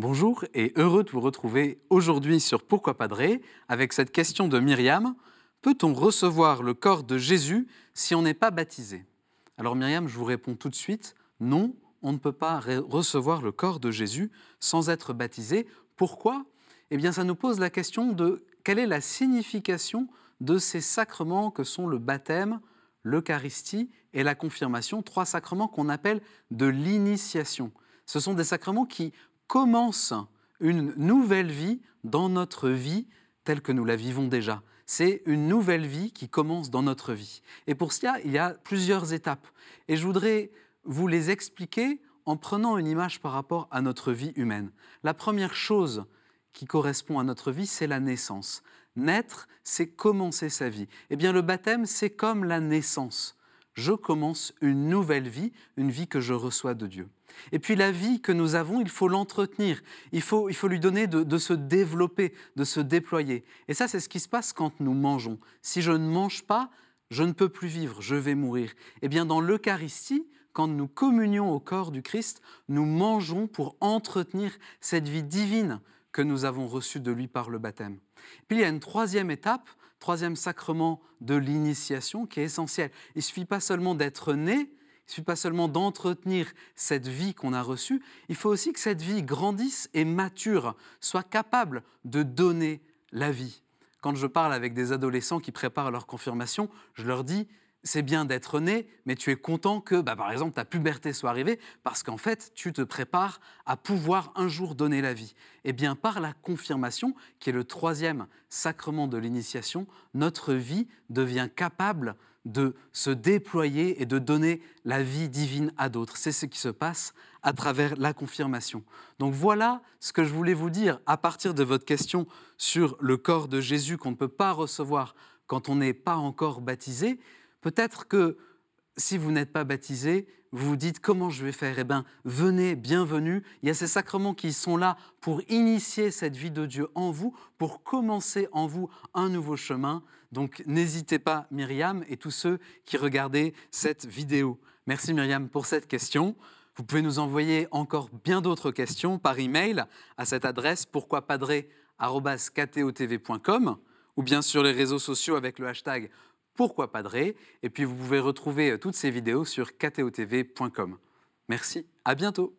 Bonjour et heureux de vous retrouver aujourd'hui sur Pourquoi Padré avec cette question de Myriam. Peut-on recevoir le corps de Jésus si on n'est pas baptisé? Alors Myriam, je vous réponds tout de suite, non, on ne peut pas recevoir le corps de Jésus sans être baptisé. Pourquoi? Eh bien ça nous pose la question de quelle est la signification de ces sacrements que sont le baptême, l'Eucharistie et la confirmation, trois sacrements qu'on appelle de l'initiation. Ce sont des sacrements qui commencent une nouvelle vie dans notre vie telle que nous la vivons déjà. C'est une nouvelle vie qui commence dans notre vie. Et pour cela, il y a plusieurs étapes. Et je voudrais vous les expliquer en prenant une image par rapport à notre vie humaine. La première chose qui correspond à notre vie, c'est la naissance. Naître, c'est commencer sa vie. Eh bien, le baptême, c'est comme la naissance. Je commence une nouvelle vie, une vie que je reçois de Dieu. Et puis la vie que nous avons, il faut l'entretenir, il faut, il faut lui donner de, de, se développer, de se déployer. Et ça, c'est ce qui se passe quand nous mangeons. Si je ne mange pas, je ne peux plus vivre, je vais mourir. Eh bien, dans l'Eucharistie, quand nous communions au corps du Christ, nous mangeons pour entretenir cette vie divine que nous avons reçue de lui par le baptême. Puis il y a une troisième étape, troisième sacrement de l'initiation qui est essentiel. Il ne suffit pas seulement d'être né, il ne suffit pas seulement d'entretenir cette vie qu'on a reçue, il faut aussi que cette vie grandisse et mature, soit capable de donner la vie. Quand je parle avec des adolescents qui préparent leur confirmation, je leur dis, c'est bien d'être né, mais tu es content que, bah, par exemple, ta puberté soit arrivée, parce qu'en fait, tu te prépares à pouvoir un jour donner la vie. Eh bien, par la confirmation, qui est le troisième sacrement de l'initiation, notre vie devient capable de se déployer et de donner la vie divine à d'autres. C'est ce qui se passe à travers la confirmation. Donc voilà ce que je voulais vous dire à partir de votre question sur le corps de Jésus qu'on ne peut pas recevoir quand on n'est pas encore baptisé. Peut-être que si vous n'êtes pas baptisé, vous vous dites comment je vais faire? Eh bien, venez, bienvenue. Il y a ces sacrements qui sont là pour initier cette vie de Dieu en vous, pour commencer en vous un nouveau chemin. Donc n'hésitez pas, Myriam, et tous ceux qui regardaient cette vidéo. Merci Myriam pour cette question. Vous pouvez nous envoyer encore bien d'autres questions par email à cette adresse pourquoipadré.com ou bien sur les réseaux sociaux avec le hashtag pourquoi Padré Et puis vous pouvez retrouver euh, toutes ces vidéos sur ktotv.com. Merci, à bientôt